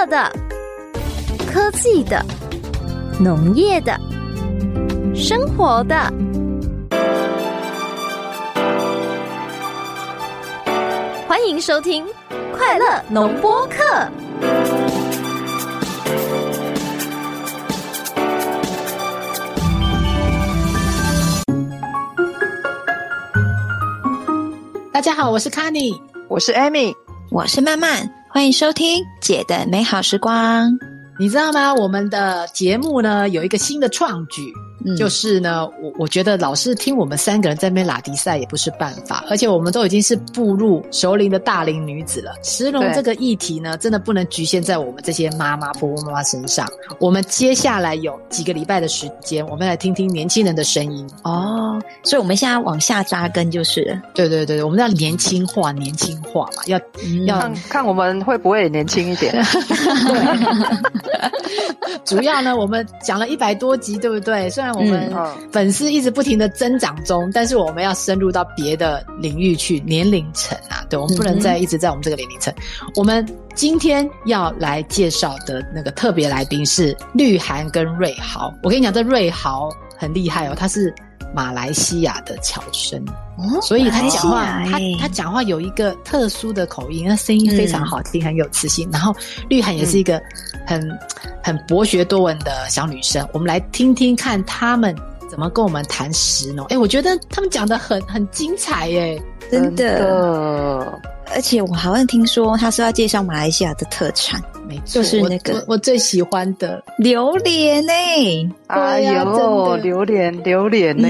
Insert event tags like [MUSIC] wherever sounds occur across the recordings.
乐的、科技的、农业的、生活的。欢迎收听《快乐农播课》。大家好，我是 y 我是 Amy，我是曼曼，欢迎收听姐的美好时光。你知道吗？我们的节目呢有一个新的创举。就是呢，我我觉得老是听我们三个人在那边拉迪赛也不是办法，而且我们都已经是步入熟龄的大龄女子了。石龙这个议题呢，真的不能局限在我们这些妈妈、婆婆妈妈身上。我们接下来有几个礼拜的时间，我们来听听年轻人的声音哦。所以我们现在往下扎根，就是对对对对，我们要年轻化，年轻化嘛，要要看我们会不会年轻一点。[LAUGHS] [LAUGHS] 主要呢，我们讲了一百多集，对不对？虽然我们粉丝一直不停的增长中，但是我们要深入到别的领域去，年龄层啊，对，我们不能再一直在我们这个年龄层。我们今天要来介绍的那个特别来宾是绿涵跟瑞豪。我跟你讲，这瑞豪很厉害哦，他是马来西亚的侨生。哦所以他讲话，他他讲话有一个特殊的口音，那声音非常好听，很有磁性。然后绿涵也是一个很很博学多闻的小女生，我们来听听看他们怎么跟我们谈石农。哎，我觉得他们讲的很很精彩耶，真的。而且我好像听说他是要介绍马来西亚的特产。就是那个我最喜欢的榴莲呢！哎呦，榴莲，榴莲呢！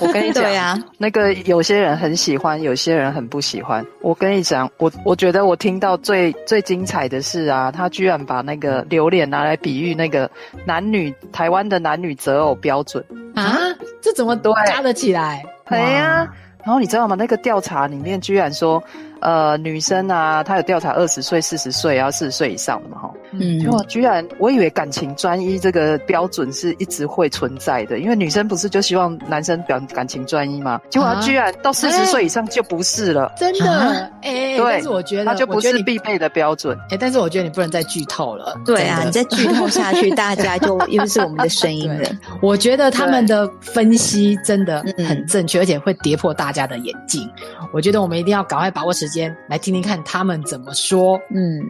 我跟你讲呀，那个有些人很喜欢，有些人很不喜欢。我跟你讲，我我觉得我听到最最精彩的是啊，他居然把那个榴莲拿来比喻那个男女台湾的男女择偶标准啊！这怎么都加得起来？对呀。然后你知道吗？那个调查里面居然说。呃，女生啊，她有调查二十岁、四十岁，然后四十岁以上的嘛，哈，嗯，结果居然，我以为感情专一这个标准是一直会存在的，因为女生不是就希望男生表感情专一吗？结果居然到四十岁以上就不是了，真的，哎，对，但是我觉得他就不是必备的标准，哎，但是我觉得你不能再剧透了，对啊，你再剧透下去，[LAUGHS] 大家就又是我们的声音了。我觉得他们的分析真的很正确，而且会跌破大家的眼镜。我觉得我们一定要赶快把握时时间，来听听看他们怎么说。嗯，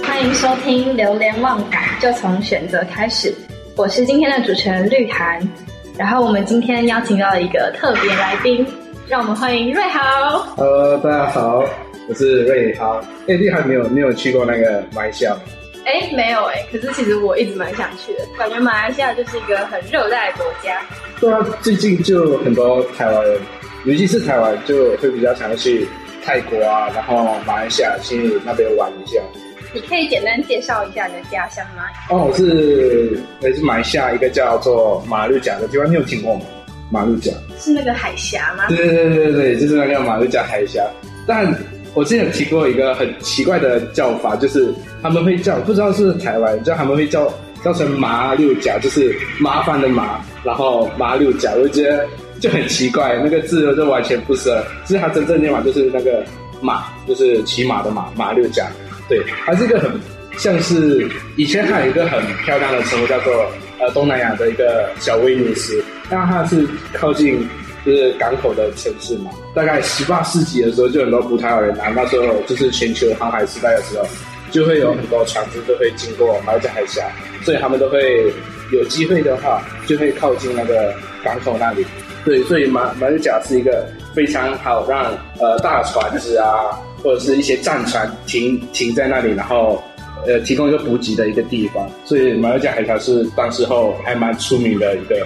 欢迎收听《流连忘返》，就从选择开始。我是今天的主持人绿涵。然后我们今天邀请到了一个特别来宾，让我们欢迎瑞豪。呃，大家好，我是瑞豪。哎，你还没有没有去过那个马来西亚？哎，没有哎。可是其实我一直蛮想去的，感觉马来西亚就是一个很热带国家。对啊，最近就很多台湾人，尤其是台湾，就会比较想要去泰国啊，然后马来西亚去那边玩一下。你可以简单介绍一下你的家乡吗？哦，我是我是马来西亚一个叫做马六甲的地方，你有听过吗？马六甲是那个海峡吗？对对对对对，就是那个马六甲海峡。但我之前有提过一个很奇怪的叫法，就是他们会叫，不知道是台湾叫他们会叫叫成马六甲，就是麻烦的麻，然后马六甲，我觉得就很奇怪，那个字就完全不是，其实它真正念法就是那个马，就是骑马的马，马六甲。对，它是一个很像是以前还有一个很漂亮的称呼叫做呃东南亚的一个小威尼斯，那它是靠近就是港口的城市嘛。大概十八世纪的时候，就很多葡萄牙人来，那时候就是全球航海时代的时候，就会有很多船只都会经过马六甲海峡，所以他们都会有机会的话，就会靠近那个港口那里。对，所以马马六甲是一个非常好让呃大船只啊。或者是一些战船停停在那里，然后呃提供一个补给的一个地方，所以马六甲海峡是当时候还蛮出名的一个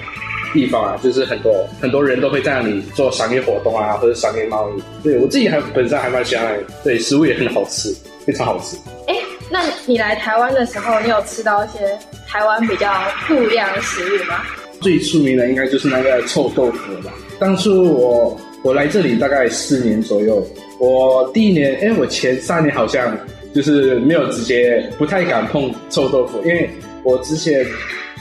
地方啊，就是很多很多人都会在那里做商业活动啊，或者商业贸易。对我自己还本身还蛮喜欢，对食物也很好吃，非常好吃。哎，那你来台湾的时候，你有吃到一些台湾比较不一样的食物吗？最出名的应该就是那个臭豆腐吧。当初我我来这里大概四年左右。我第一年，哎，我前三年好像就是没有直接不太敢碰臭豆腐，因为我之前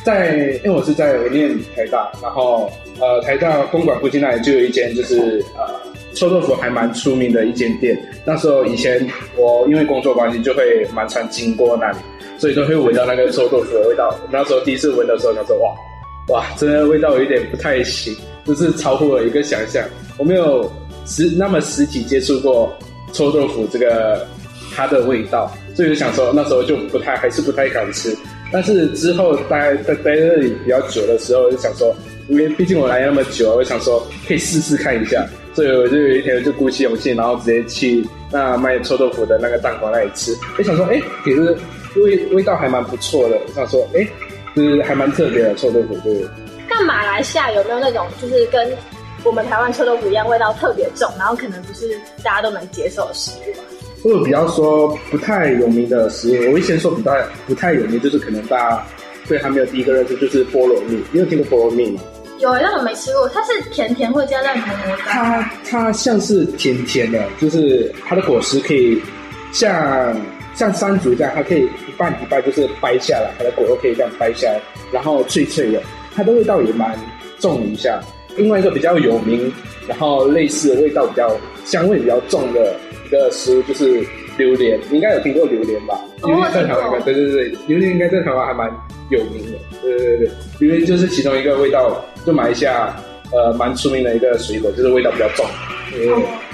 在，因为我是在我念台大，然后呃台大公馆附近那里就有一间就是呃臭豆腐还蛮出名的一间店，那时候以前我因为工作关系就会蛮常经过那里，所以都会闻到那个臭豆腐的味道。那时候第一次闻的时候，他说哇。哇，真的味道有一点不太行，就是超乎了一个想象。我没有实那么实体接触过臭豆腐这个它的味道，所以就想说那时候就不太还是不太敢吃。但是之后待待待在那里比较久的时候，就想说，因为毕竟我来那么久，我想说可以试试看一下。所以我就有一天就鼓起勇气，然后直接去那卖臭豆腐的那个档口那里吃。就想说，哎，其实味味道还蛮不错的。我想说，哎。就是还蛮特别的臭豆腐，对。那马来西亚有没有那种就是跟我们台湾臭豆腐一样，味道特别重，然后可能不是大家都能接受的食物？或者比较说不太有名的食物，我会先说比较不太有名，就是可能大家对它没有第一个认识，就是菠萝蜜。你有听过菠萝蜜吗？有，但我没吃过。它是甜甜会加在什么？它它像是甜甜的，就是它的果实可以像。像山竹这样，它可以一半一半，就是掰下来，它的果肉可以这样掰下来，然后脆脆的，它的味道也蛮重一下。另外一个比较有名，然后类似的味道比较香味比较重的一个食物就是榴莲，你应该有听过榴莲吧？榴莲在台湾，对对对，榴莲应该在台湾还蛮有名的。对对对，榴莲就是其中一个味道，就马来西亚呃蛮出名的一个水果，就是味道比较重。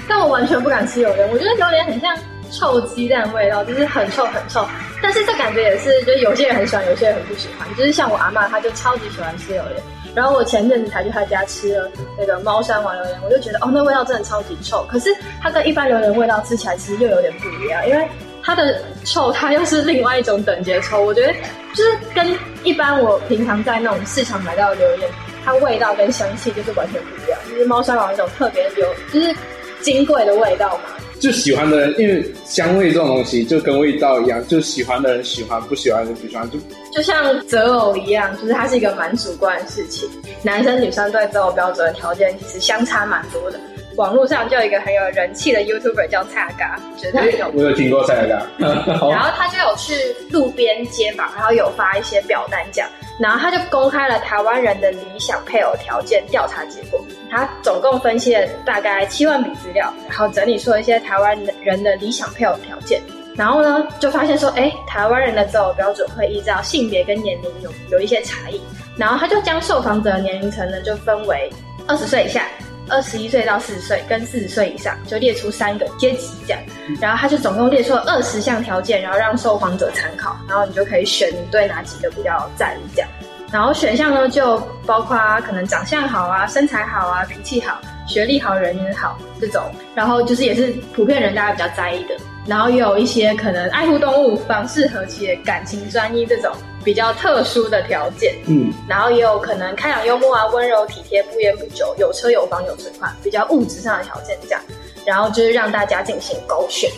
但我完全不敢吃榴莲，我觉得榴莲很像。臭鸡蛋味道就是很臭很臭，但是这感觉也是，就是有些人很喜欢，有些人很不喜欢。就是像我阿妈，她就超级喜欢吃榴莲。然后我前阵子才去他家吃了那个猫山王榴莲，我就觉得哦，那味道真的超级臭。可是它跟一般榴莲味道吃起来其实又有点不一样，因为它的臭它又是另外一种等级的臭。我觉得就是跟一般我平常在那种市场买到的榴莲，它味道跟香气就是完全不一样。就是猫山王一种特别有，就是金贵的味道嘛。就喜欢的人，因为香味这种东西就跟味道一样，就喜欢的人喜欢，不喜欢的人不喜欢，就就像择偶一样，就是它是一个蛮主观的事情。男生女生对择偶标准的条件其实相差蛮多的。网络上就有一个很有人气的 YouTuber 叫蔡阿嘎，觉得他有我有听过蔡阿嘎，然后他就有去路边街访，然后有发一些表单讲，然后他就公开了台湾人的理想配偶条件调查结果。他总共分析了大概七万笔资料，然后整理出了一些台湾人的理想配偶条件。然后呢，就发现说，哎，台湾人的择偶标准会依照性别跟年龄有有一些差异。然后他就将受访者的年龄层呢，就分为二十岁以下、二十一岁到四十岁跟四十岁以上，就列出三个阶级这样。然后他就总共列出了二十项条件，然后让受访者参考，然后你就可以选你对哪几个比较在意这样。然后选项呢，就包括可能长相好啊、身材好啊、脾气好、学历好、人缘好这种。然后就是也是普遍人大家比较在意的。然后也有一些可能爱护动物、房事和谐、感情专一这种比较特殊的条件。嗯。然后也有可能开朗幽默啊、温柔体贴、不烟不酒、有车有房有存款，比较物质上的条件这样。然后就是让大家进行勾选。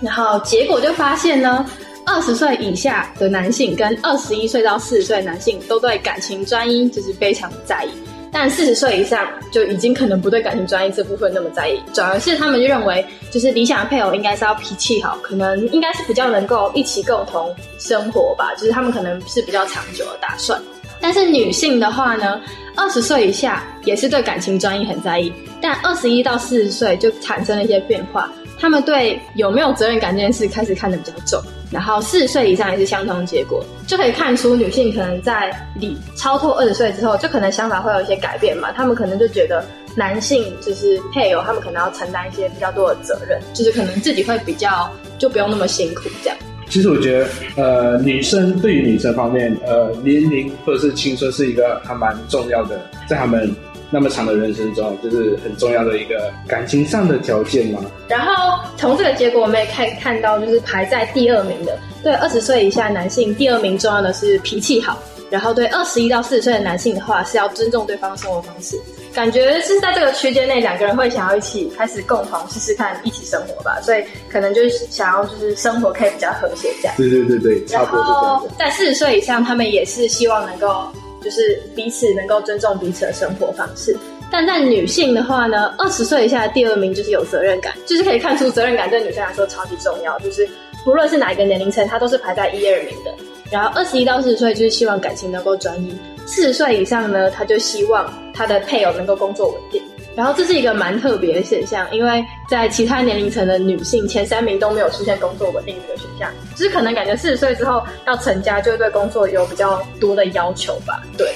然后结果就发现呢。二十岁以下的男性跟二十一岁到四十岁的男性都对感情专一就是非常在意，但四十岁以上就已经可能不对感情专一这部分那么在意，转而是他们就认为就是理想的配偶应该是要脾气好，可能应该是比较能够一起共同生活吧，就是他们可能是比较长久的打算。但是女性的话呢，二十岁以下也是对感情专一很在意，但二十一到四十岁就产生了一些变化。他们对有没有责任感这件事开始看得比较重，然后四十岁以上也是相同的结果，就可以看出女性可能在你超脱二十岁之后，就可能想法会有一些改变嘛。他们可能就觉得男性就是配偶，他们可能要承担一些比较多的责任，就是可能自己会比较就不用那么辛苦这样。其实我觉得，呃，女生对于女生方面，呃，年龄或者是青春是一个还蛮重要的，在他们。那么长的人生中，就是很重要的一个感情上的条件嘛。然后从这个结果，我们也可以看到，就是排在第二名的，对二十岁以下男性，第二名重要的是脾气好。然后对二十一到四十岁的男性的话，是要尊重对方的生活方式。感觉是在这个区间内，两个人会想要一起开始共同试试看一起生活吧。所以可能就是想要就是生活可以比较和谐这样。对对对对，差不多在四十岁以上，他们也是希望能够。就是彼此能够尊重彼此的生活方式，但在女性的话呢，二十岁以下的第二名就是有责任感，就是可以看出责任感对女生来说超级重要，就是不论是哪一个年龄层，她都是排在一二名的。然后二十一到四十岁就是希望感情能够专一，四十岁以上呢，她就希望她的配偶能够工作稳定。然后这是一个蛮特别的现象，因为在其他年龄层的女性前三名都没有出现工作稳定这个选项，就是可能感觉四十岁之后要成家，就对工作有比较多的要求吧。对，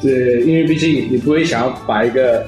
对，因为毕竟你不会想要把一个，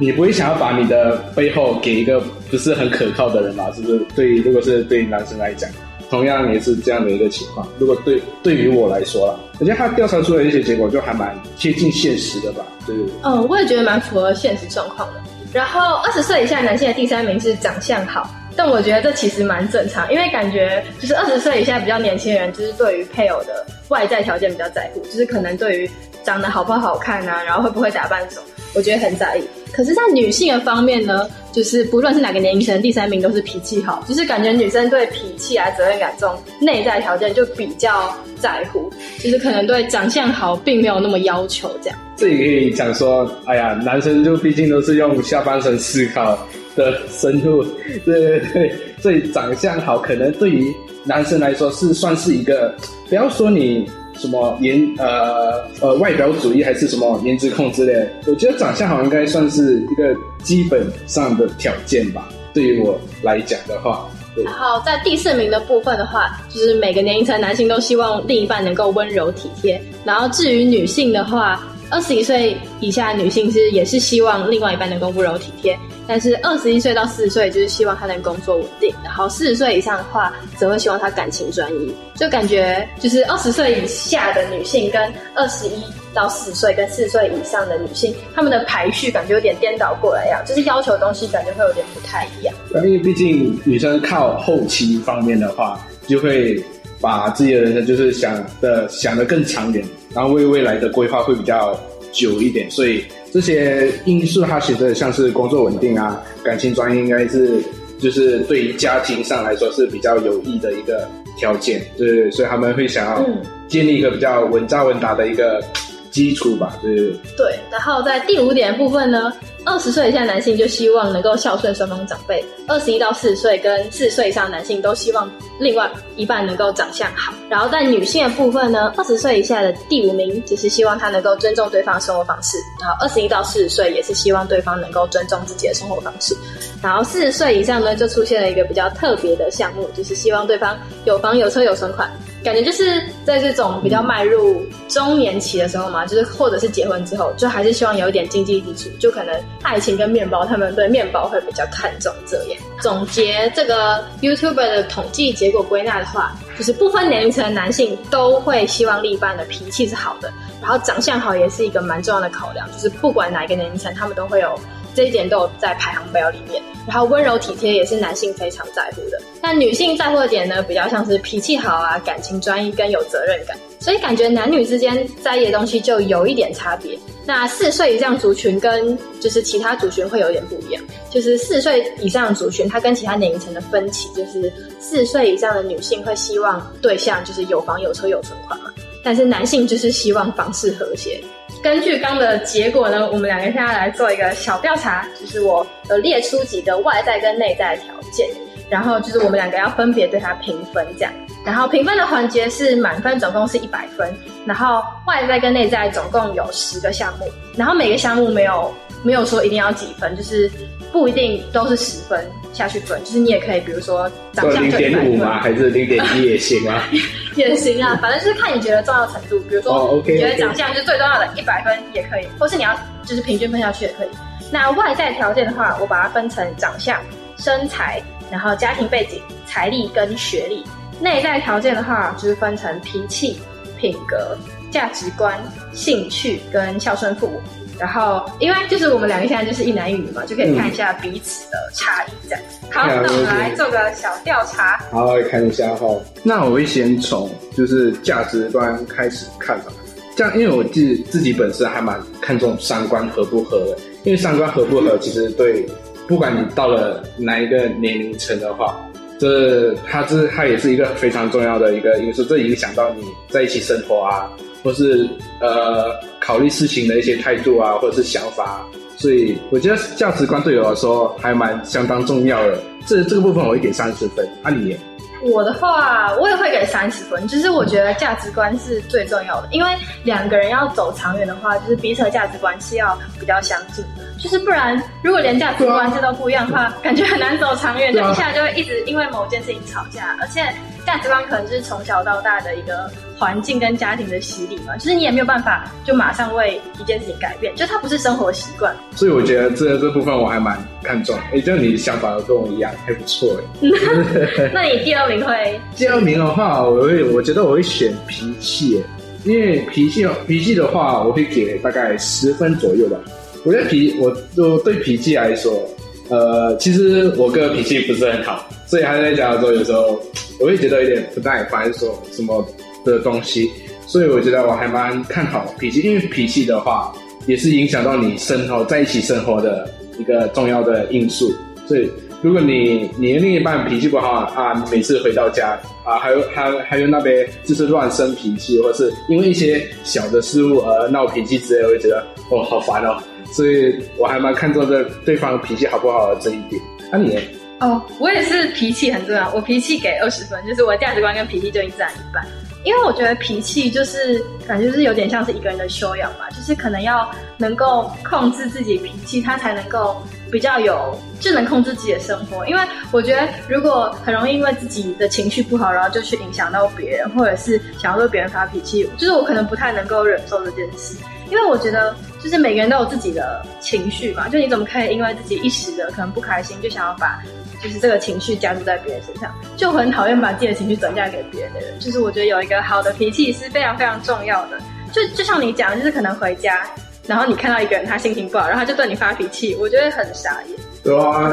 你不会想要把你的背后给一个不是很可靠的人嘛？是不是？对，如果是对男生来讲。同样也是这样的一个情况。如果对对于我来说啦，我觉得他调查出来一些结果就还蛮接近现实的吧。对。嗯，我也觉得蛮符合现实状况的。然后二十岁以下男性的第三名是长相好，但我觉得这其实蛮正常，因为感觉就是二十岁以下比较年轻人，就是对于配偶的外在条件比较在乎，就是可能对于长得好不好看啊，然后会不会打扮什么。我觉得很在意，可是，在女性的方面呢，就是不论是哪个年龄层，第三名都是脾气好，就是感觉女生对脾气啊、责任感这种内在条件就比较在乎，就是可能对长相好并没有那么要求这样。这也可以讲说，哎呀，男生就毕竟都是用下半身思考的深度，对对对，所以长相好可能对于男生来说是算是一个，不要说你。什么颜呃呃外表主义还是什么颜值控之类？我觉得长相好像应该算是一个基本上的条件吧。对于我来讲的话，然后在第四名的部分的话，就是每个年龄层男性都希望另一半能够温柔体贴。然后至于女性的话。二十一岁以下女性是也是希望另外一半能够温柔体贴，但是二十一岁到四十岁就是希望他能工作稳定，然后四十岁以上的话则会希望他感情专一。就感觉就是二十岁以下的女性跟二十一到四十岁跟四十岁以上的女性，她们的排序感觉有点颠倒过来呀，就是要求东西感觉会有点不太一样。因为毕竟女生靠后期方面的话，就会把自己的人生就是想的想的更长远。然后为未来的规划会比较久一点，所以这些因素它其实像是工作稳定啊，感情专一，应该是就是对于家庭上来说是比较有益的一个条件，对，所以他们会想要建立一个比较稳扎稳打的一个。基础吧，对对。然后在第五点部分呢，二十岁以下男性就希望能够孝顺双方长辈；二十一到四十岁跟四十岁以上男性都希望另外一半能够长相好。然后在女性的部分呢，二十岁以下的第五名就是希望他能够尊重对方的生活方式；然后二十一到四十岁也是希望对方能够尊重自己的生活方式；然后四十岁以上呢，就出现了一个比较特别的项目，就是希望对方有房有车有存款。感觉就是在这种比较迈入中年期的时候嘛，就是或者是结婚之后，就还是希望有一点经济基础，就可能爱情跟面包，他们对面包会比较看重这样。总结这个 YouTuber 的统计结果归纳的话，就是不分年龄层的男性都会希望另一半的脾气是好的，然后长相好也是一个蛮重要的考量，就是不管哪一个年龄层，他们都会有。这一点都有在排行表里面，然后温柔体贴也是男性非常在乎的。但女性在乎的点呢，比较像是脾气好啊、感情专一跟有责任感。所以感觉男女之间在意的东西就有一点差别。那四岁以上族群跟就是其他族群会有点不一样，就是四岁以上的族群，它跟其他年龄层的分歧就是四岁以上的女性会希望对象就是有房有车有存款嘛，但是男性就是希望房事和谐。根据刚的结果呢，我们两个现在来做一个小调查，就是我呃列出几个外在跟内在的条件，然后就是我们两个要分别对它评分这样。然后评分的环节是满分总共是一百分，然后外在跟内在总共有十个项目，然后每个项目没有没有说一定要几分，就是不一定都是十分下去分，就是你也可以比如说长相零点五吗？还是零点一也行啊？[LAUGHS] 也行啊，反正就是看你觉得重要程度，比如说你觉得长相是最重要的，一百分也可以，或是你要就是平均分下去也可以。那外在条件的话，我把它分成长相、身材，然后家庭背景、财力跟学历。内在条件的话，就是分成脾气、品格、价值观、兴趣跟孝顺父母。然后，因为就是我们两个现在就是一男一女嘛，就可以看一下彼此的差异。这样，好，那我们来做个小调查。好，看一下哈。那我会先从就是价值观开始看吧。这样，因为我自自己本身还蛮看重三观合不合的。因为三观合不合，其实对不管你到了哪一个年龄层的话。这它这它也是一个非常重要的一个因素，这影响到你在一起生活啊，或是呃考虑事情的一些态度啊，或者是想法。所以我觉得价值观对我来说还蛮相当重要的。这这个部分我会给三十分。那你？我的话，我也会给三十分。就是我觉得价值观是最重要的，因为两个人要走长远的话，就是彼此的价值观是要比较相近的。就是不然，如果连价值观这都不一样的话，感觉很难走长远。就一下就会一直因为某件事情吵架，而且价值观可能就是从小到大的一个。环境跟家庭的洗礼嘛，其实你也没有办法就马上为一件事情改变，就它不是生活习惯。所以我觉得这这部分我还蛮看重，哎，就你想法跟我一样，还不错哎。[LAUGHS] 那你第二名会？第二名的话，我会我觉得我会选脾气，因为脾气脾气的话，我会给大概十分左右吧。我觉得脾我我对脾气来说，呃，其实我哥脾气不是很好，所以他在家的时候，有时候我会觉得有点不耐烦，说什么。的东西，所以我觉得我还蛮看好脾气，因为脾气的话也是影响到你生活在一起生活的一个重要的因素。所以如果你你的另一半脾气不好啊，每次回到家啊，还有还还有那边就是乱生脾气，或是因为一些小的失误而闹脾气之类，我会觉得哦好烦哦。所以我还蛮看重这对方脾气好不好的这一点。那你？哦，我也是脾气很重要，我脾气给二十分，就是我的价值观跟脾气就一占一半。因为我觉得脾气就是感觉是有点像是一个人的修养吧，就是可能要能够控制自己脾气，他才能够比较有就能控制自己的生活。因为我觉得如果很容易因为自己的情绪不好，然后就去影响到别人，或者是想要对别人发脾气，就是我可能不太能够忍受这件事。因为我觉得就是每个人都有自己的情绪嘛，就你怎么可以因为自己一时的可能不开心，就想要把。就是这个情绪加注在别人身上，就很讨厌把自己的情绪转嫁给别人的人。就是我觉得有一个好的脾气是非常非常重要的。就就像你讲，就是可能回家，然后你看到一个人他心情不好，然后他就对你发脾气，我觉得很傻眼。对啊，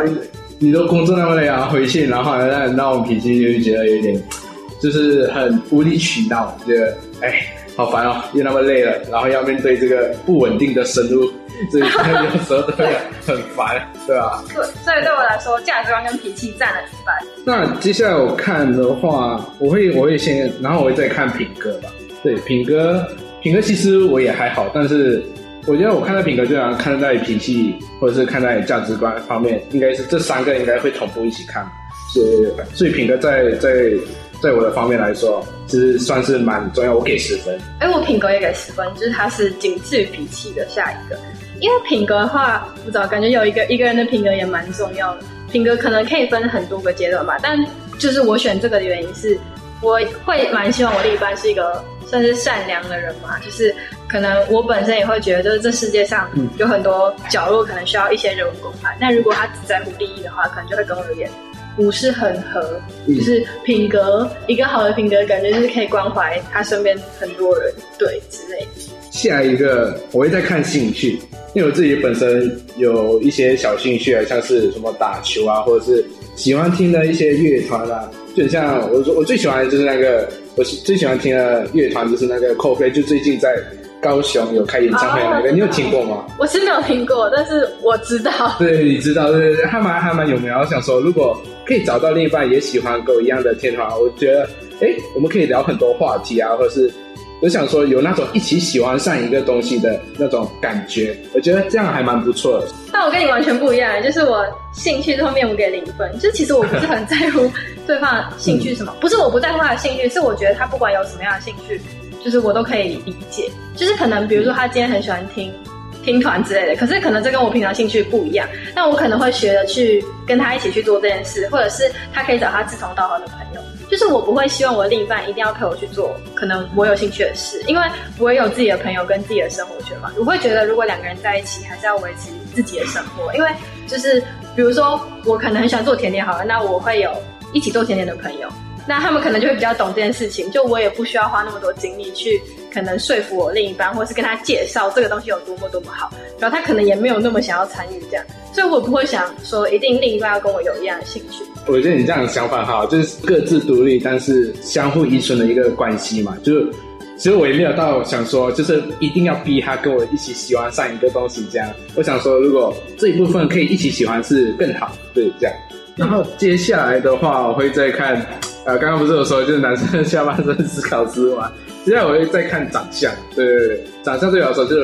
你都工作那么累啊，回去然后让让那种脾气，就会觉得有点，就是很无理取闹，觉得哎，好烦哦，又那么累了，然后要面对这个不稳定的生物。[LAUGHS] 所以有时候都会很烦，对吧？对，所以对我来说，价值观跟脾气占了一半。那接下来我看的话，我会我会先，然后我会再看品格吧。对，品格品格其实我也还好，但是我觉得我看待品格，就像看待脾气或者是看待价值观方面，应该是这三个应该会同步一起看。所以所以品格在在。在我的方面来说，其实算是蛮重要，我给十分。哎，我品格也给十分，就是它是仅次于脾气的下一个。因为品格的话，不知道感觉有一个一个人的品格也蛮重要的。品格可能可以分很多个阶段吧，但就是我选这个的原因是，我会蛮希望我另一半是一个算是善良的人嘛，就是可能我本身也会觉得，就是这世界上有很多角落可能需要一些人文关怀。那如果他只在乎利益的话，可能就会跟我有点。不是很合，就是品格一个好的品格，感觉就是可以关怀他身边很多人，对之类的。下一个我会再看兴趣，因为我自己本身有一些小兴趣啊，像是什么打球啊，或者是喜欢听的一些乐团啊，就像我说我最喜欢的就是那个，我最喜欢听的乐团就是那个 Coldplay，就最近在。高雄有开演唱会那个，你有听过吗？我是没有听过，但是我知道。对，你知道，对对对，还蛮还蛮有名。我想说，如果可以找到另一半也喜欢跟我一样的天团，我觉得，哎，我们可以聊很多话题啊，或者是我想说有那种一起喜欢上一个东西的那种感觉，我觉得这样还蛮不错的。但我跟你完全不一样，就是我兴趣这方面我给零分，就其实我不是很在乎对方兴趣什么，[LAUGHS] 不是我不在乎他的兴趣，是我觉得他不管有什么样的兴趣。就是我都可以理解，就是可能比如说他今天很喜欢听听团之类的，可是可能这跟我平常兴趣不一样，那我可能会学着去跟他一起去做这件事，或者是他可以找他志同道合的朋友。就是我不会希望我的另一半一定要陪我去做可能我有兴趣的事，因为我也有自己的朋友跟自己的生活圈嘛。我会觉得如果两个人在一起，还是要维持自己的生活，因为就是比如说我可能很喜欢做甜点，好了，那我会有一起做甜点的朋友。那他们可能就会比较懂这件事情，就我也不需要花那么多精力去可能说服我另一半，或是跟他介绍这个东西有多么多么好，然后他可能也没有那么想要参与这样，所以我不会想说一定另一半要跟我有一样的兴趣。我觉得你这样的想法好，就是各自独立，但是相互依存的一个关系嘛。就是其实我也没有到想说，就是一定要逼他跟我一起喜欢上一个东西这样。我想说，如果这一部分可以一起喜欢是更好，对这样。然后接下来的话，我会再看。啊，刚刚不是有说就是男生下半身思考思维嘛？接下来我会再看长相，对对对，长相对我来说就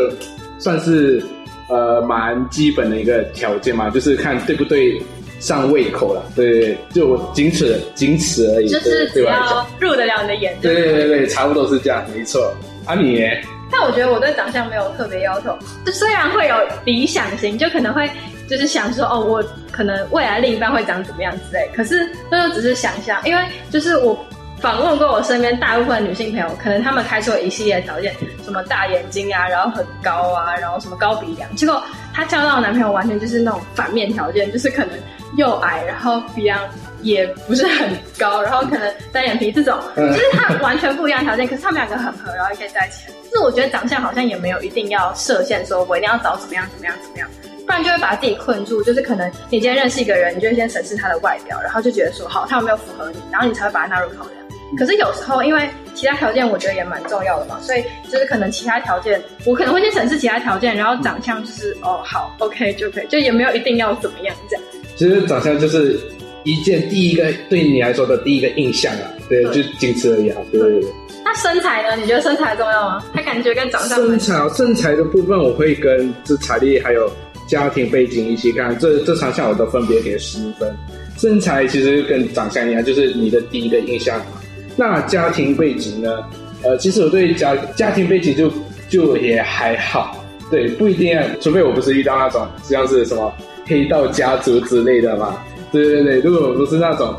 算是呃蛮基本的一个条件嘛，就是看对不对上胃口了。对对对，就仅此仅此而已。就是只要入得了你的眼。对对对对，差不多是这样，没错。啊你？但我觉得我对长相没有特别要求，就虽然会有理想型，就可能会就是想说哦，我可能未来另一半会长怎么样之类。可是那就只是想象，因为就是我。访问过我身边大部分女性朋友，可能她们开出了一系列条件，什么大眼睛啊，然后很高啊，然后什么高鼻梁，结果她交到的男朋友完全就是那种反面条件，就是可能又矮，然后鼻梁也不是很高，然后可能单眼皮这种，就是他完全不一样条件，可是他们两个很合，然后也可以在一起。就是我觉得长相好像也没有一定要设限，说我一定要找怎么样怎么样怎么样，不然就会把自己困住。就是可能你今天认识一个人，你就先审视他的外表，然后就觉得说好他有没有符合你，然后你才会把他纳入考量。可是有时候，因为其他条件我觉得也蛮重要的嘛，所以就是可能其他条件，我可能会去审视其他条件，然后长相就是哦好，OK 就可以，就也没有一定要怎么样这样。其实长相就是一件第一个对你来说的第一个印象啊，对，就仅此而已啊，对对对。那身材呢？你觉得身材重要吗？他感觉跟长相。身材身材的部分，我会跟这财力还有家庭背景一起看，这这三项我都分别给十分。身材其实跟长相一样，就是你的第一个印象。那家庭背景呢？呃，其实我对家家庭背景就就也还好，对，不一定，除非我不是遇到那种像是什么黑道家族之类的嘛，对对对，如果不是那种，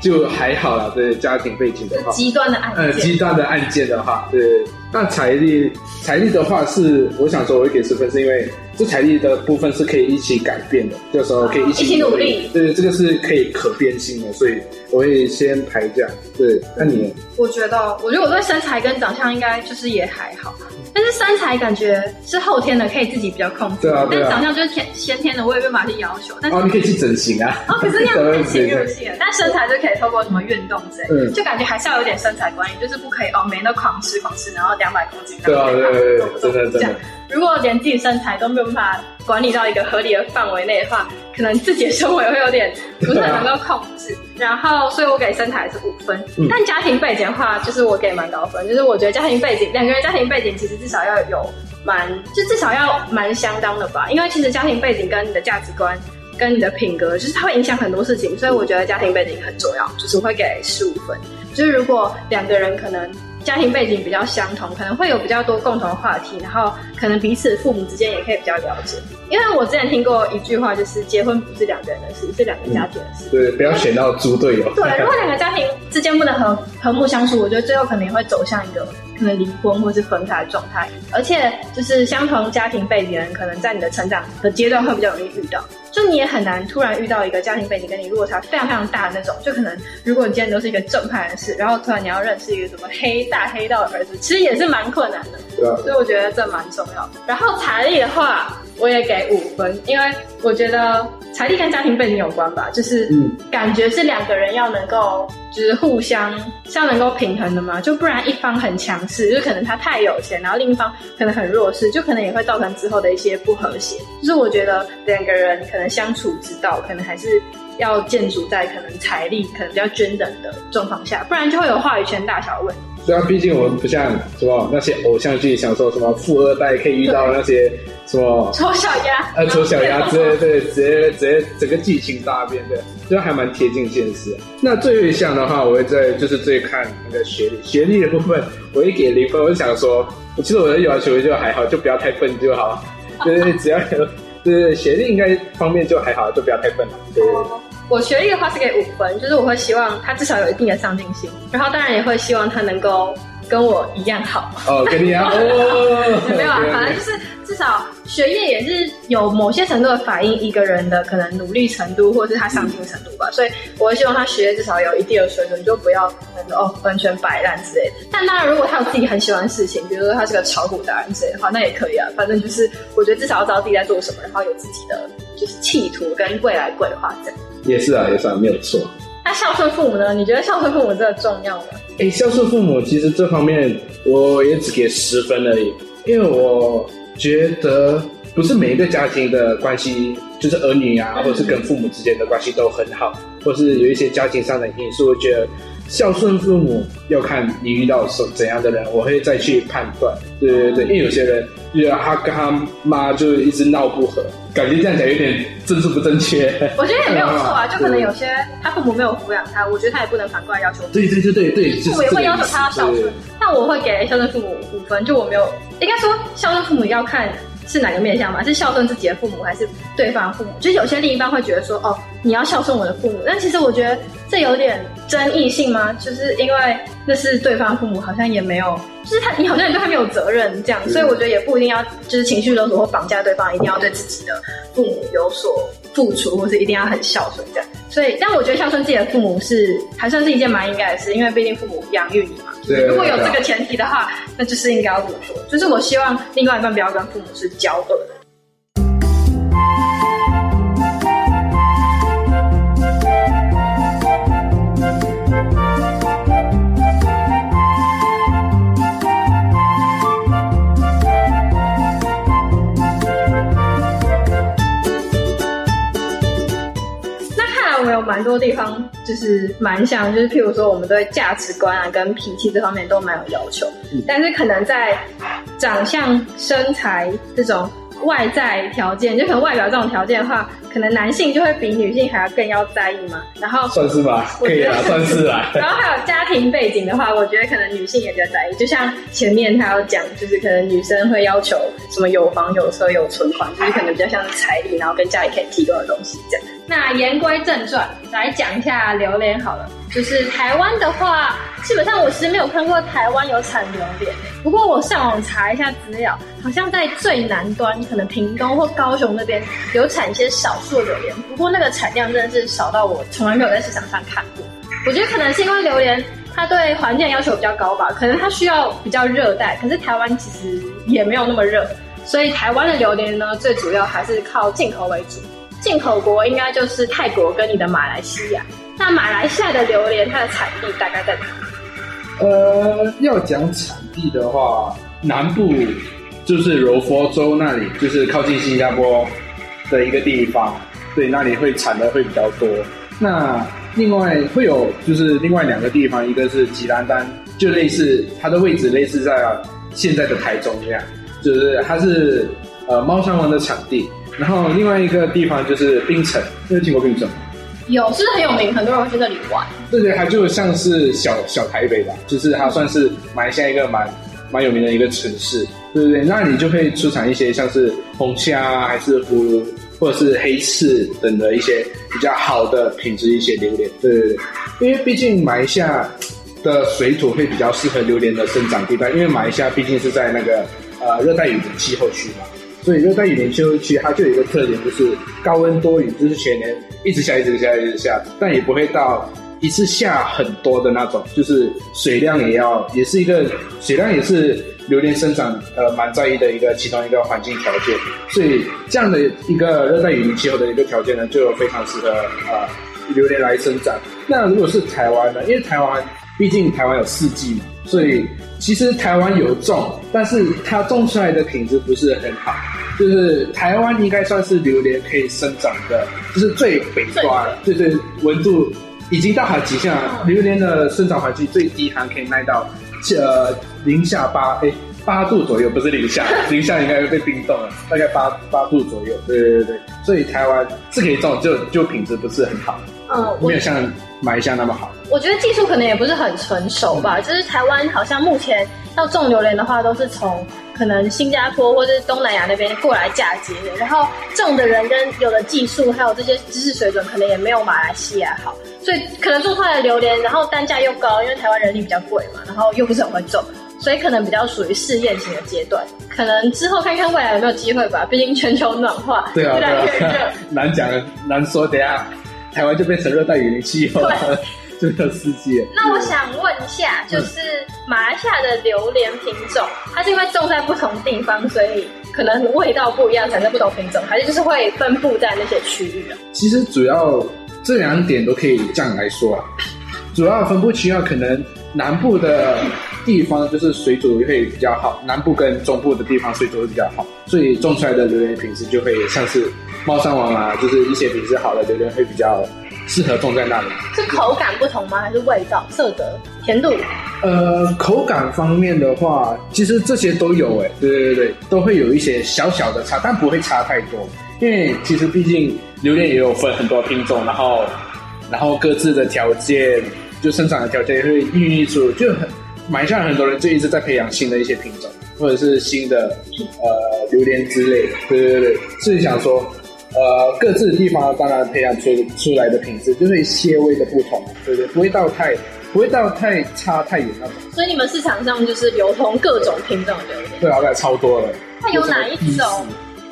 就还好了。对家庭背景的话，极端的案件，呃，极端的案件的话，对。那财力财力的话是，我想说我会给十分，是因为。这财力的部分是可以一起改变的，这时候可以一起努力。对，这个是可以可变性的，所以我会先排这样。对，那你？我觉得，我觉得我对身材跟长相应该就是也还好，但是身材感觉是后天的，可以自己比较控制。对啊，但长相就是天先天的，我也没法去要求。但哦，你可以去整形啊。哦，可是那样太侵入性了。但身材就可以透过什么运动之类，就感觉还是要有点身材管理，就是不可以哦，每天都狂吃狂吃，然后两百公斤。对啊，对对对，真的真的。如果连自己身材都没有办法管理到一个合理的范围内的话，可能自己的生活也会有点不是很能够控制。然后，所以我给身材是五分。但家庭背景的话，就是我给蛮高分。就是我觉得家庭背景，两个人家庭背景其实至少要有蛮，就至少要蛮相当的吧。因为其实家庭背景跟你的价值观、跟你的品格，就是它会影响很多事情。所以我觉得家庭背景很重要，就是我会给十五分。就是如果两个人可能。家庭背景比较相同，可能会有比较多共同的话题，然后可能彼此父母之间也可以比较了解。因为我之前听过一句话，就是结婚不是两个人的事，是两个家庭的事。对，不要选到猪队友。对，如果两个家庭之间不能和和睦相处，我觉得最后可能也会走向一个可能离婚或是分开的状态。而且，就是相同家庭背景的人，可能在你的成长的阶段会比较容易遇到。就你也很难突然遇到一个家庭背景跟你落差非常非常大的那种，就可能如果你今天都是一个正派人士，然后突然你要认识一个什么黑大黑道的儿子，其实也是蛮困难的。对啊。所以我觉得这蛮重要的。然后财力的话，我也给五分，因为我觉得财力跟家庭背景有关吧，就是感觉是两个人要能够就是互相是要能够平衡的嘛，就不然一方很强势，就可能他太有钱，然后另一方可能很弱势，就可能也会造成之后的一些不和谐。就是我觉得两个人可能。相处之道，可能还是要建筑在可能财力可能比较均等的状况下，不然就会有话语权大小问题。对啊，毕竟我们不像什么那些偶像剧，想说什么富二代可以遇到那些什么丑小鸭，呃，丑小鸭之类，对，直接直接整个剧情大变，对，就还蛮贴近现实。那最后一项的话，我会在就是最看那个学历，学历的部分，我一给零分。我就想说，其实我的要求就还好，就不要太笨就好，对，只要有。对学历应该方面就还好，就不要太笨了。对，我学历的话是给五分，就是我会希望他至少有一定的上进心，然后当然也会希望他能够跟我一样好。哦，跟你一样哦。[LAUGHS] 没有啊，反正就是。至少学业也是有某些程度的反映一个人的可能努力程度，或者是他上进程度吧。所以我会希望他学业至少有一定的水准，就不要哦完全摆烂之类的。但当然，如果他有自己很喜欢的事情，比如说他是个炒股达人之类的话，那也可以啊。反正就是我觉得至少要知道自己在做什么，然后有自己的就是企图跟未来规划这样。也是啊，也是啊，没有错。那孝顺父母呢？你觉得孝顺父母真的重要吗？哎，孝顺父母其实这方面我也只给十分而已，因为我。觉得不是每一个家庭的关系，就是儿女啊，或者是跟父母之间的关系都很好，或是有一些家庭上的因素，我觉得孝顺父母要看你遇到什怎样的人，我会再去判断。对对对，因为有些人，觉得他跟他妈就一直闹不和，感觉这样讲有点政治不正确。[LAUGHS] 我觉得也没有错啊，[LAUGHS] 就可能有些他父母没有抚养他，我觉得他也不能反过来要求。对对对对对，父母也会要求他要孝顺，但我会给孝顺父母五分，就我没有，应该说孝顺父母要看。是哪个面向嘛？是孝顺自己的父母，还是对方的父母？就是有些另一半会觉得说，哦，你要孝顺我的父母，但其实我觉得这有点争议性吗？就是因为那是对方父母，好像也没有，就是他，你好像也对他没有责任这样，所以我觉得也不一定要，就是情绪勒索或绑架对方，一定要对自己的父母有所付出，或是一定要很孝顺这样。所以，但我觉得孝顺自己的父母是还算是一件蛮应该的事，因为毕竟父母养育你嘛。对。如果有这个前提的话，那就是应该要这么做。就是我希望另外一半不要跟父母是交恶的。蛮多地方就是蛮像，就是譬如说，我们对价值观啊、跟脾气这方面都蛮有要求，但是可能在长相、身材这种外在条件，就可能外表这种条件的话，可能男性就会比女性还要更要在意嘛。然后算是吧，可以啊，算是啊。[LAUGHS] 然后还有家庭背景的话，我觉得可能女性也比较在意。就像前面他有讲，就是可能女生会要求什么有房有车有存款，就是可能比较像彩礼，然后跟家里可以提供的东西这样。那言归正传，来讲一下榴莲好了。就是台湾的话，基本上我其实没有看过台湾有产榴莲。不过我上网查一下资料，好像在最南端，可能屏东或高雄那边有产一些少数的榴莲。不过那个产量真的是少到我从来没有在市场上看过。我觉得可能是因为榴莲它对环境要求比较高吧，可能它需要比较热带。可是台湾其实也没有那么热，所以台湾的榴莲呢，最主要还是靠进口为主。进口国应该就是泰国跟你的马来西亚。那马来西亚的榴莲，它的产地大概在哪？呃，要讲产地的话，南部就是柔佛州那里，就是靠近新加坡的一个地方，对，那里会产的会比较多。那另外会有就是另外两个地方，一个是吉兰丹，就类似它的位置类似在现在的台中一样，就是它是呃猫山王的产地。然后另外一个地方就是槟城，有听过槟城吗？有，是很有名，很多人会去那里玩。对对，它就像是小小台北吧，就是它算是马来西亚一个蛮蛮有名的一个城市，对不对？那你就会出产一些像是红虾，还是葫芦，或者是黑刺等的一些比较好的品质一些榴莲。对对对，因为毕竟马来西亚的水土会比较适合榴莲的生长地带，因为马来西亚毕竟是在那个呃热带雨林气候区嘛。所以热带雨林气候区，它就有一个特点，就是高温多雨，就是全年一直下，一直下，一直下，但也不会到一次下很多的那种，就是水量也要，也是一个水量也是榴莲生长呃蛮在意的一个其中一个环境条件。所以这样的一个热带雨林气候的一个条件呢，就非常适合呃榴莲来生长。那如果是台湾呢？因为台湾毕竟台湾有四季嘛，所以。其实台湾有种，但是它种出来的品质不是很好。就是台湾应该算是榴莲可以生长的，就是最北端，对对，温度已经到达极限了。榴莲的生长环境最低还可以耐到呃零下八哎八度左右，不是零下，零下应该会被冰冻了，大概八八度左右。对对对对，所以台湾是可以种，就就品质不是很好，嗯，没有像马来西亚那么好。我觉得技术可能也不是很成熟吧，就是台湾好像目前要种榴莲的话，都是从可能新加坡或者是东南亚那边过来嫁接的，然后种的人跟有的技术还有这些知识水准，可能也没有马来西亚好，所以可能种出来的榴莲，然后单价又高，因为台湾人力比较贵嘛，然后又不是很会种，所以可能比较属于试验型的阶段，可能之后看看未来有没有机会吧，[LAUGHS] 毕竟全球暖化，对啊，越来越热，[LAUGHS] 难讲难说，等下台湾就变成热带雨林气候。[LAUGHS] 这个世界。那我想问一下，就是马来西亚的榴莲品种，它是因为种在不同地方，所以可能味道不一样，产生不同品种，还是就是会分布在那些区域啊？其实主要这两点都可以这样来说啊。主要分布区啊可能南部的地方就是水煮会比较好，南部跟中部的地方水煮会比较好，所以种出来的榴莲品质就会像是猫山王啊，就是一些品质好的榴莲会比较。适合种在那里。是口感不同吗？还是味道、色泽、甜度？呃，口感方面的话，其实这些都有哎，对对对对，都会有一些小小的差，但不会差太多。因为其实毕竟榴莲也有分很多品种，然后然后各自的条件，就生长的条件也会孕育出，就很买下很多人就一直在培养新的一些品种，或者是新的呃榴莲之类的。对对对，是想说，呃，各自的地方当然培养出出来的品质就会些微的不同，对对，不会到太不会到太差太远那种。所以你们市场上就是流通各种品种的榴莲，对啊，超多了。那有哪一种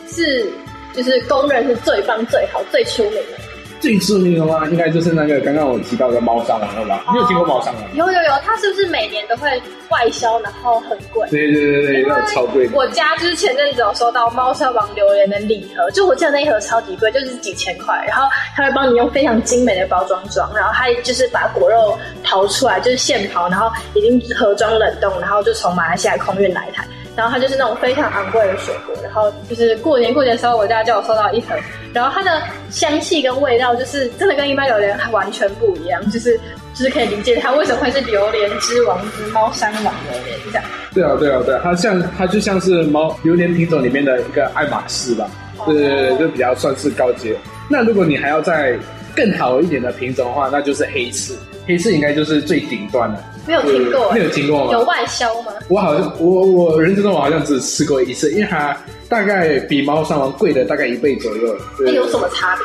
是？就是公认是最棒、最好、最出名的。最出名的话，应该就是那个刚刚我提到的猫山王了吧？你有听过猫山王？有有有，它是不是每年都会外销，然后很贵？对对对对，那超贵。我家就是前阵子有收到猫山王榴莲的礼盒，就我记得那一盒超级贵，就是几千块。然后他会帮你用非常精美的包装装，然后他就是把果肉刨出来，就是现刨，然后已经盒装冷冻，然后就从马来西亚空运来台。然后它就是那种非常昂贵的水果，然后就是过年过节的时候，我家就有收到一盒，然后它的香气跟味道就是真的跟一般榴莲完全不一样，就是就是可以理解它为什么会是榴莲之王之猫山王榴莲这样。对啊对啊对，它像它就像是猫榴莲品种里面的一个爱马仕吧，对对对，就比较算是高阶。那如果你还要再更好一点的品种的话，那就是黑刺，黑刺应该就是最顶端的。没有听过，没有听过吗？有外销吗？我好像我我人生中我好像只吃过一次，因为它大概比猫山王贵的大概一倍左右。那有什么差别？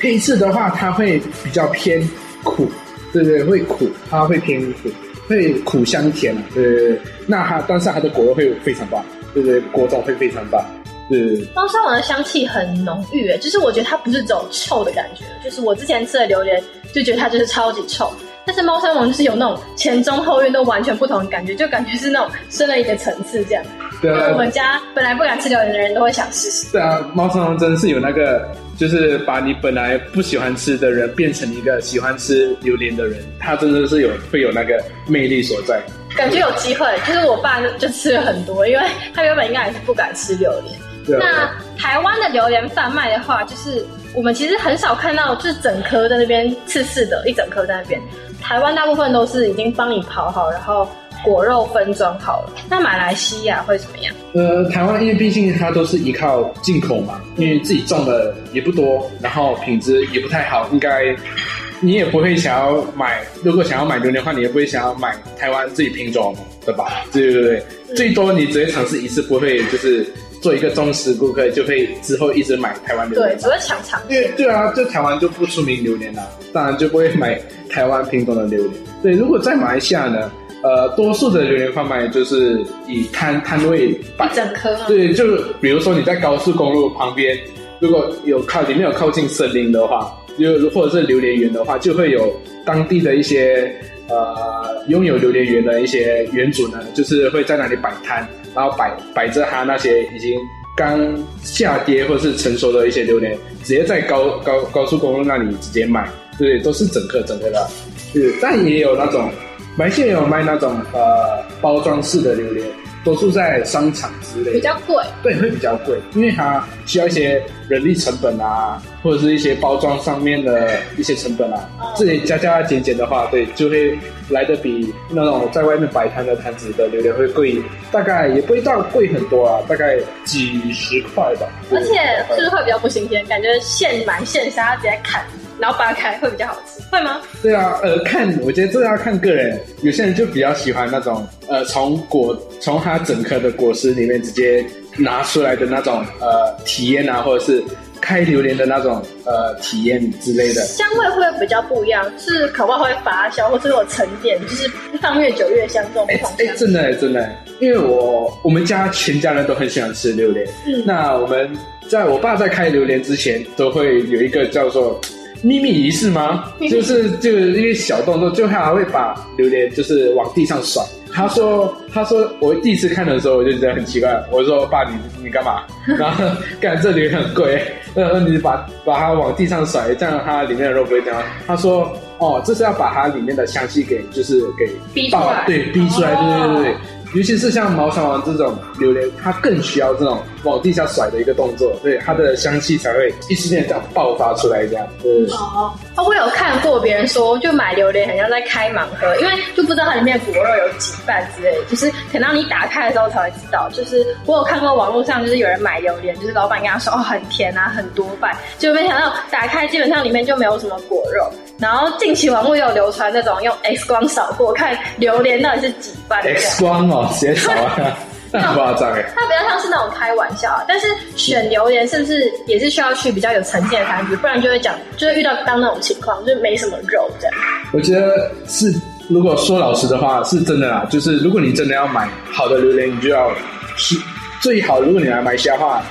黑刺的话，它会比较偏苦，对对，会苦，它会偏苦，会苦香甜，对对对。那它但是它的果肉会非常棒，对对，果种会非常棒。对，猫山王的香气很浓郁，就是我觉得它不是这种臭的感觉，就是我之前吃的榴莲就觉得它就是超级臭。但是猫山王就是有那种前中后院都完全不同的感觉，就感觉是那种升了一个层次这样。对啊，我们家本来不敢吃榴莲的人都会想试试。对啊，猫山王真的是有那个，就是把你本来不喜欢吃的人变成一个喜欢吃榴莲的人，他真的是有会有那个魅力所在。感觉有机会，就是我爸就吃了很多，因为他原本应该也是不敢吃榴莲。那台湾的榴莲贩卖的话，就是我们其实很少看到，就是整颗在那边刺刺的，一整颗在那边。台湾大部分都是已经帮你刨好，然后果肉分装好了。那马来西亚会怎么样？呃，台湾因为毕竟它都是依靠进口嘛，因为自己种的也不多，然后品质也不太好，应该你也不会想要买。如果想要买榴莲的话，你也不会想要买台湾自己品种的吧？对对对，最多你只会尝试一次，不会就是做一个忠实顾客，就会之后一直买台湾榴莲。对，只会抢尝。因为对啊，就台湾就不出名榴莲了，当然就不会买。台湾品种的榴莲，对，如果在马来西亚呢，呃，多数的榴莲贩卖就是以摊摊位摆。整颗，对，就比如说你在高速公路旁边，如果有靠里面有靠近森林的话，就或者是榴莲园的话，就会有当地的一些呃拥有榴莲园的一些园主呢，就是会在那里摆摊，然后摆摆着他那些已经刚下跌或者是成熟的一些榴莲，直接在高高高速公路那里直接卖。对，都是整颗整颗的，是，但也有那种，买线有卖那种呃包装式的榴莲，多数在商场之类，比较贵，对，会比较贵，因为它需要一些人力成本啊，或者是一些包装上面的一些成本啊，自己加加减减的话，对，就会来的比那种在外面摆摊的摊子的榴莲会贵，大概也不会到贵很多啊，大概几十块吧。而且是不是会比较不新鲜？感觉现买现杀直接砍。然后扒开会比较好吃，会吗？对啊，呃，看，我觉得这要看个人。有些人就比较喜欢那种，呃，从果从它整颗的果实里面直接拿出来的那种，呃，体验啊，或者是开榴莲的那种，呃，体验之类的。香味会比较不一样？是可不会发酵，或是有沉淀，就是放越久越香这种不同。哎，真的真的，因为我我们家全家人都很喜欢吃榴莲。嗯，那我们在我爸在开榴莲之前，都会有一个叫做。秘密仪式吗？就是就是因为小动作，就他还会把榴莲就是往地上甩。他说他说我第一次看的时候我就觉得很奇怪，我说爸你你干嘛？[LAUGHS] 然后干这里很贵，[LAUGHS] 然后你把把它往地上甩，这样它里面的肉不会掉。他说哦，这是要把它里面的香气给就是给逼出来，对逼出来，对对对对。尤其是像毛小王这种榴莲，它更需要这种往地下甩的一个动作，对它的香气才会一时间这样爆发出来这样。哦，我有看过别人说，就买榴莲很像在开盲盒，因为就不知道它里面果肉有几瓣之类，就是等到你打开的时候才会知道。就是我有看过网络上，就是有人买榴莲，就是老板跟他说哦很甜啊，很多瓣，就没想到打开基本上里面就没有什么果肉。然后近期网络有流传那种用 X 光扫过看榴莲到底是几瓣。X 光哦，直接扫啊，[LAUGHS] 那夸张哎。它比较像是那种开玩笑，啊但是选榴莲是不是也是需要去比较有层次的摊子，不然就会讲，就会遇到当那种情况，就没什么肉这样。我觉得是，如果说老实的话，是真的啦。就是如果你真的要买好的榴莲，你就要是最好。如果你来买虾的话，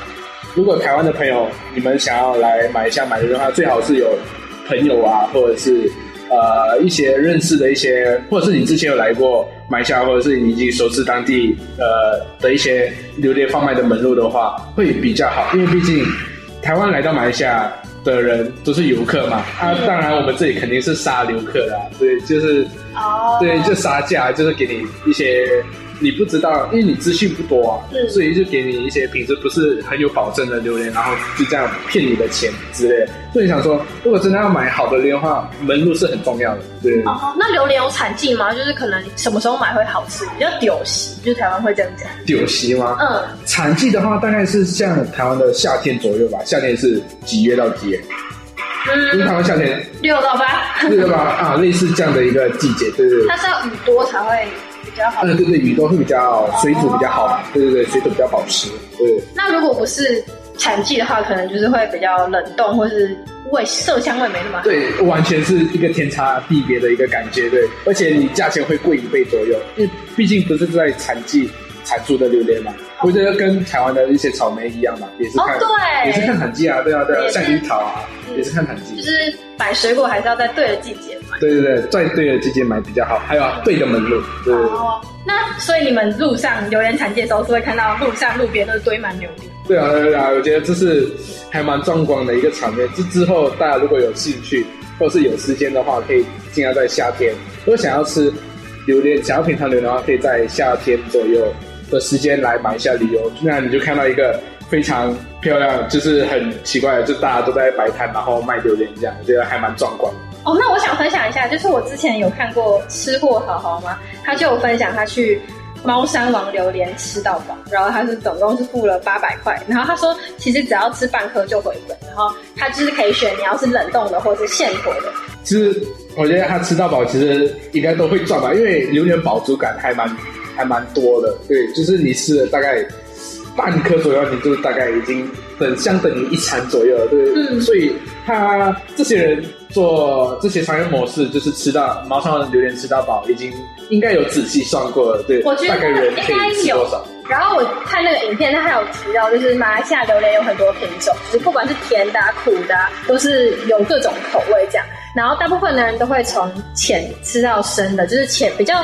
如果台湾的朋友你们想要来买一下买榴莲的话，最好是有。朋友啊，或者是呃一些认识的一些，或者是你之前有来过买下，或者是你已经熟知当地呃的一些榴莲贩卖的门路的话，会比较好。因为毕竟台湾来到马来西亚的人都是游客嘛，啊，当然我们这里肯定是杀游客的，对，就是哦，对，就杀价，就是给你一些。你不知道，因为你资讯不多啊，所以就给你一些品质不是很有保证的榴莲，然后就这样骗你的钱之类。所以想说，如果真的要买好的榴莲的话，门路是很重要的。对。哦，那榴莲有产季吗？就是可能什么时候买会好吃？比较丢席，就是台湾会这样讲。丢席吗？嗯。产季的话，大概是像台湾的夏天左右吧。夏天是几月到几月？嗯。因为台湾夏天六到八。六到八啊，类似这样的一个季节，对对。它是要雨多才会。比较好，嗯，对对，雨都会比较水煮比较好嘛，对对对，水煮比较保湿。对。那如果不是产季的话，可能就是会比较冷冻，或是味色香味没那么好。对，完全是一个天差地别的一个感觉，对。而且你价钱会贵一倍左右，因为毕竟不是在产季产出的榴莲嘛。[LAUGHS] 我觉得跟台湾的一些草莓一样嘛，也是看，也是看产季啊，对啊对啊，像樱桃啊，也是看产季。就是买水果还是要在对的季节买。对对对，在对的季节买比较好，还有对的门路。哦，那所以你们路上榴莲产季的时候，是会看到路上路边都是堆满榴莲。对啊对啊，我觉得这是还蛮壮观的一个场面。这之后大家如果有兴趣或是有时间的话，可以尽量在夏天，如果想要吃榴莲，想要品尝榴莲的话，可以在夏天左右。的时间来买一下旅游，那你就看到一个非常漂亮，就是很奇怪的，就大家都在摆摊，然后卖榴莲这样，我觉得还蛮壮观。哦，那我想分享一下，就是我之前有看过吃货好好吗？他就有分享他去猫山王榴莲吃到饱，然后他是总共是付了八百块，然后他说其实只要吃半颗就回本，然后他就是可以选你要是冷冻的或者是现活的。其实我觉得他吃到饱其实应该都会赚吧，因为榴莲饱足感还蛮。还蛮多的，对，就是你吃了大概半颗左右，你就大概已经等相等于一餐左右了，对，嗯，所以他这些人做这些商业模式，就是吃到毛上榴莲吃到饱，已经应该有仔细算过了，对，我觉得大概人可以吃多少。然后我看那个影片，他还有提到，就是马来西亚榴莲有很多品种，就是不管是甜的、苦的，都是有各种口味这样。然后大部分的人都会从浅吃到深的，就是浅比较。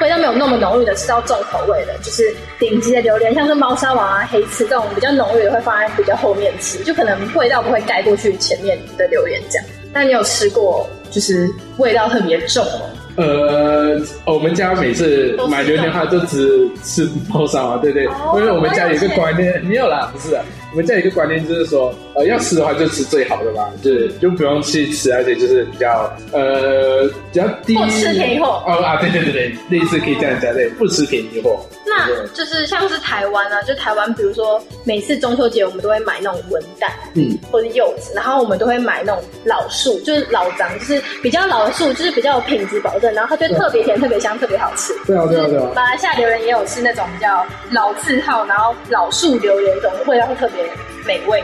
味道没有那么浓郁的，吃到重口味的，就是顶级的榴莲，像是猫山王啊、黑刺这种比较浓郁的，会放在比较后面吃，就可能味道不会盖过去前面的榴莲这样。那你有吃过就是味道特别重？呃，我们家每次买榴莲的话，就只吃猫砂王，对对，因为我们家有一个观念，没有啦，不是。我们家有一个观念，就是说，呃，要吃的话就吃最好的吧，就是就不用去吃而且就是比较呃比较低。不吃便宜货。哦啊，对对对对，类似可以这样讲，对，不吃便宜货。那就是像是台湾啊，就台湾，比如说每次中秋节，我们都会买那种文旦，嗯，或者柚子，然后我们都会买那种老树，就是老张，就是比较老的树，就是比较有品质保证，然后它就特别甜、特别香、特别好吃。对啊，对啊，对啊。马来西亚榴莲也有吃那种比较老字号，然后老树榴莲，这种味道会特别。美味，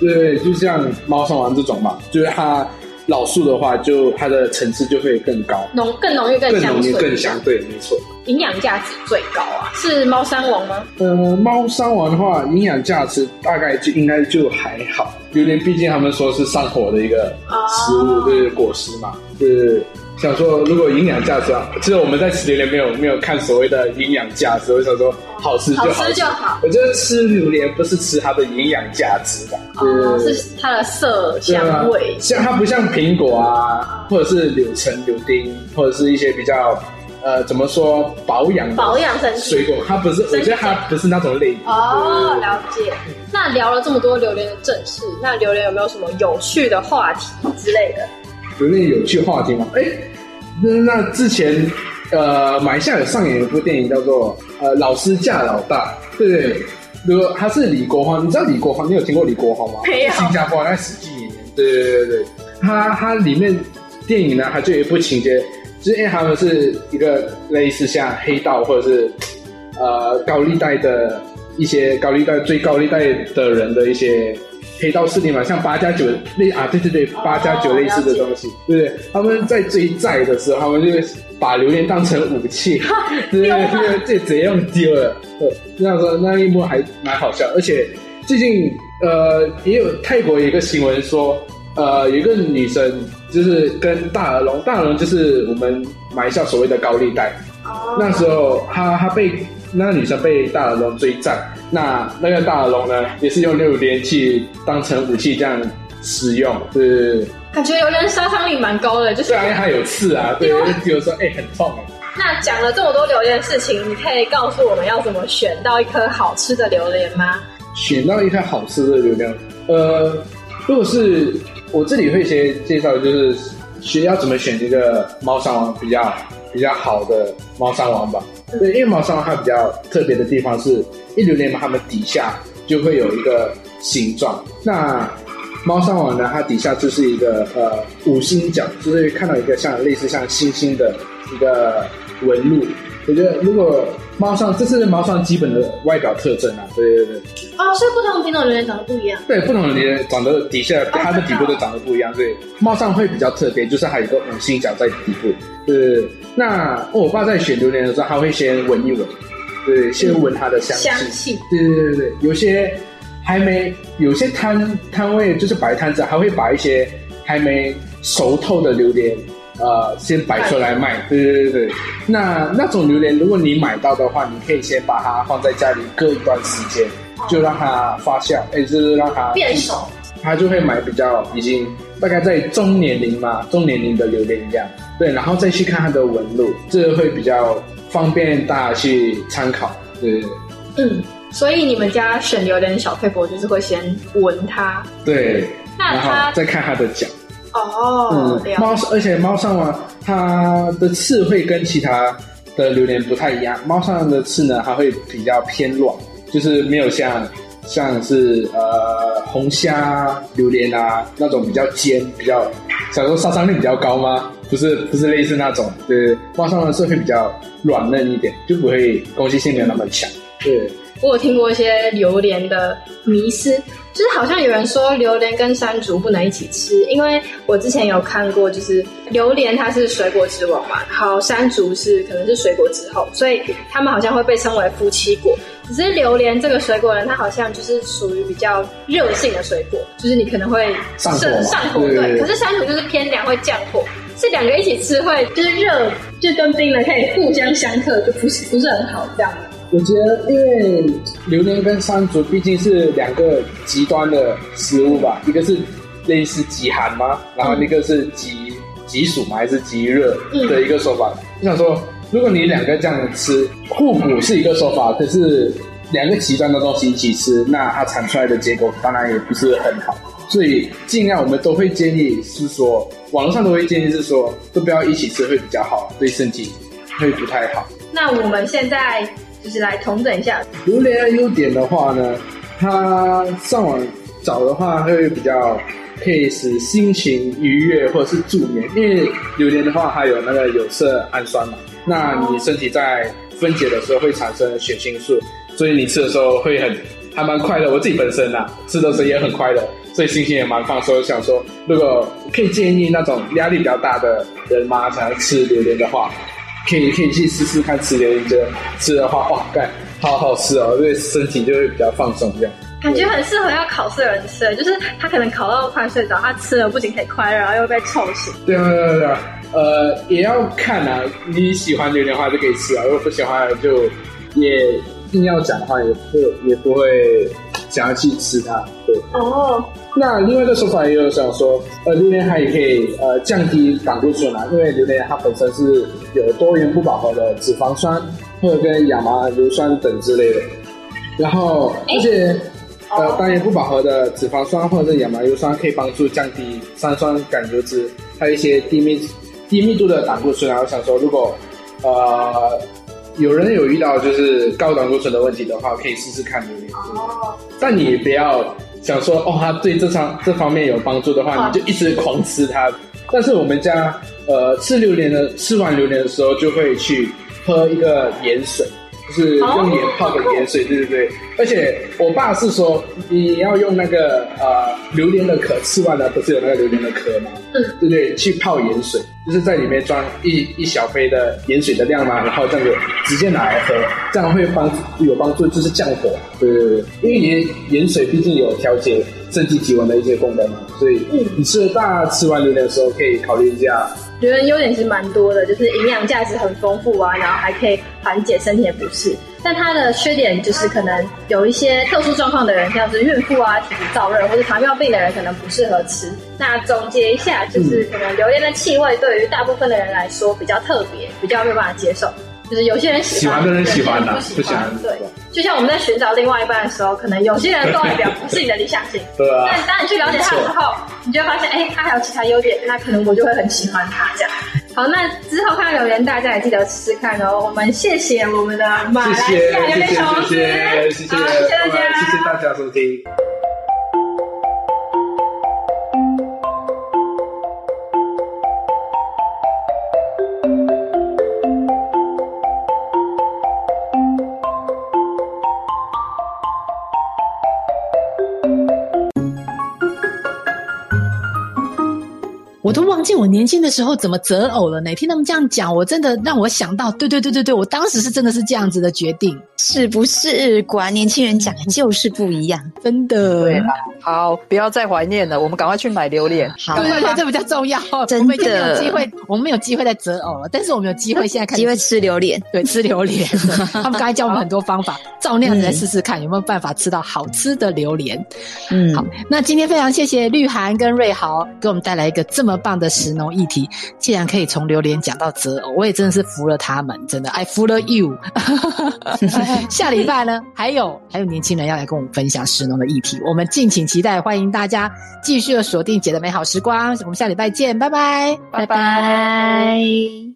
对，就像猫山王这种嘛，就是它老树的话，就它的层次就会更高，浓更浓郁、更香，更香，对，没错。营养价值最高啊，是猫山王吗？呃，猫山王的话，营养价值大概就应该就还好，榴莲毕竟他们说是上火的一个食物，就是，果实嘛，就是。想说，如果营养价值啊，其实我们在吃榴莲没有没有看所谓的营养价值，我想说好吃就好。吃就好。我觉得吃榴莲不是吃它的营养价值吧，哦，是它的色香味。像它不像苹果啊，或者是柳橙、柳丁，或者是一些比较呃，怎么说保养保养身体水果，它不是，我觉得它不是那种类哦。了解。那聊了这么多榴莲的正事，那榴莲有没有什么有趣的话题之类的？榴莲有趣话题吗？哎，那那之前呃，马来西亚有上演一部电影叫做呃《老师嫁老大》，对不对？如果他是李国煌，你知道李国煌？你有听过李国煌吗？没有。新加坡那十几年，对对对对，他他里面电影呢，他就有一部情节。就是因为他们是一个类似像黑道或者是呃高利贷的一些高利贷最高利贷的人的一些黑道势力嘛，像八加九类啊，对对对，八加九类似的东西，对不对？他们在追债的时候，他们就把榴莲当成武器，对 [LAUGHS] 对对，这直接用丢了。那时候那一幕还蛮好笑，而且最近呃也有泰国一个新闻说。呃，有一个女生就是跟大耳龙，大耳龙就是我们买下所谓的高利贷。哦。那时候，她她被那个女生被大耳龙追债，那那个大耳龙呢，也是用榴莲器当成武器这样使用，是。感觉榴莲杀伤力蛮高的，就是。对啊，因为它有刺啊，对，比如说，哎，很痛哎。那讲了这么多榴莲的事情，你可以告诉我们要怎么选到一颗好吃的榴莲吗？选到一颗好吃的榴莲，呃，如果是。我这里会先介绍，就是学要怎么选一个猫山王比较比较好的猫山王吧。对，因为猫山王它比较特别的地方是，一榴莲它们底下就会有一个形状。那猫山王呢，它底下就是一个呃五星角，就是看到一个像类似像星星的一个纹路。我觉得如果猫上，这是猫上基本的外表特征啊，对对对。哦，所以不同品种榴莲长得不一样。对，不同的榴莲长得底下它的底部都长得不一样。对，猫上会比较特别，就是还有一个五星角在底部。对，那我爸在选榴莲的时候，他会先闻一闻，对，先闻它的香香气。对对对对，有些还没，有些摊摊位就是摆摊子，还会把一些还没熟透的榴莲。呃，先摆出来卖，对对对对。那那种榴莲，如果你买到的话，你可以先把它放在家里，搁一段时间，就让它发酵，哎，就是让它变熟，它就会买比较已经大概在中年龄嘛，中年龄的榴莲一样。对，然后再去看它的纹路，这个会比较方便大家去参考。对对对。嗯，所以你们家选榴莲小配博就是会先闻它，对，然后再看它的角。哦，嗯，猫，而且猫上王它的刺会跟其他的榴莲不太一样。猫上的刺呢，它会比较偏软，就是没有像像是呃红虾榴莲啊那种比较尖，比较想说杀伤力比较高吗？不是，不是类似那种，对，猫上的刺会比较软嫩一点，就不会攻击性没有那么强。对，我有听过一些榴莲的迷思。就是好像有人说榴莲跟山竹不能一起吃，因为我之前有看过，就是榴莲它是水果之王嘛，好山竹是可能是水果之后，所以他们好像会被称为夫妻果。只是榴莲这个水果呢，它好像就是属于比较热性的水果，就是你可能会上上火，对。可是山竹就是偏凉，会降火，是两个一起吃会就是热，就跟冰了可以互相相克，就不是不是很好这样。我觉得，因为榴莲跟山竹毕竟是两个极端的食物吧，一个是类似极寒吗？然后一个是极极暑嘛，还是极热的一个说法。我想说，如果你两个这样子吃，互补是一个说法，可是两个极端的东西一起吃，那它产出来的结果当然也不是很好。所以尽量我们都会建议是说，网络上都会建议是说，都不要一起吃会比较好，对身体会不太好。那我们现在。就是来重整一下榴莲的优点的话呢，它上网找的话会比较可以使心情愉悦或者是助眠，因为榴莲的话它有那个有色氨酸嘛，那你身体在分解的时候会产生血清素，所以你吃的时候会很还蛮快乐。我自己本身呐吃的时候也很快乐，所以心情也蛮放松。想说如果可以建议那种压力比较大的人嘛，想要吃榴莲的话。可以可以去试试看吃榴莲，吃的话哇，干好好吃哦，对身体就会比较放松这样。感觉很适合要考试的人吃，就是他可能考到快睡着，他吃了不仅可以快乐，然后又被臭醒。对对对啊对啊，呃，也要看啊，你喜欢榴莲的话就可以吃啊，如果不喜欢就也硬要讲的话，也不也不会想要去吃它。对哦。那另外一个说法也有想说，呃，榴莲它也可以呃降低胆固醇啊，因为榴莲它本身是有多元不饱和的脂肪酸，或者跟亚麻硫酸等之类的。然后而且呃单元不饱和的脂肪酸或者是亚麻油酸可以帮助降低三酸甘油脂，还有一些低密低密度的胆固醇。然后想说，如果呃有人有遇到就是高胆固醇的问题的话，可以试试看榴莲。哦。但你不要。想说哦，它对这方这方面有帮助的话，你就一直狂吃它。但是我们家呃吃榴莲的，吃完榴莲的时候就会去喝一个盐水，就是用盐泡的盐水，对对对。而且我爸是说，你要用那个呃榴莲的壳，吃完了不是有那个榴莲的壳吗？嗯，对对，去泡盐水。就是在里面装一一小杯的盐水的量嘛，然后这样子直接拿来喝，这样会帮有帮助，就是降火。对对对，因为盐盐水毕竟有调节身体体温的一些功能嘛，所以你吃大吃完榴莲的时候可以考虑一下。觉得优点是蛮多的，就是营养价值很丰富啊，然后还可以缓解身体的不适。但它的缺点就是可能有一些特殊状况的人，像是孕妇啊、体质燥热或者糖尿病的人，可能不适合吃。那总结一下，就是可能榴莲的气味对于大部分的人来说比较特别，比较没有办法接受。就是有些人喜欢，的人喜欢的，不喜欢。对，就像我们在寻找另外一半的时候，可能有些人的外表不是你的理想型。[LAUGHS] 对啊。但当你去了解他之后，你就会发现，哎，他还有其他优点，那可能我就会很喜欢他这样。好，那之后看到留言，大家也记得试试看哦。我们谢谢我们的马来西亚留言谢谢，谢谢大家，谢谢大家收听。我都忘记我年轻的时候怎么择偶了呢？听他们这样讲，我真的让我想到，对对对对对，我当时是真的是这样子的决定，是不是？果然年轻人讲的就是不一样，真的。对好，不要再怀念了，我们赶快去买榴莲。好，对对对，这比较重要。真的，[LAUGHS] 没有机会，我们没有机会再择偶了，但是我们有机会现在开始机会吃榴莲，对，吃榴莲。[LAUGHS] 他们刚才教我们很多方法，照那样子来试试看，有没有办法吃到好吃的榴莲。嗯，好，那今天非常谢谢绿涵跟瑞豪给我们带来一个这么棒的石农。议题竟然可以从榴莲讲到择偶，我也真的是服了他们，真的，I 服了 you。[LAUGHS] 下礼拜呢，还有还有年轻人要来跟我们分享石农的议题，我们敬请期待，欢迎大家继续的锁定姐的美好时光，我们下礼拜见，拜拜，拜拜。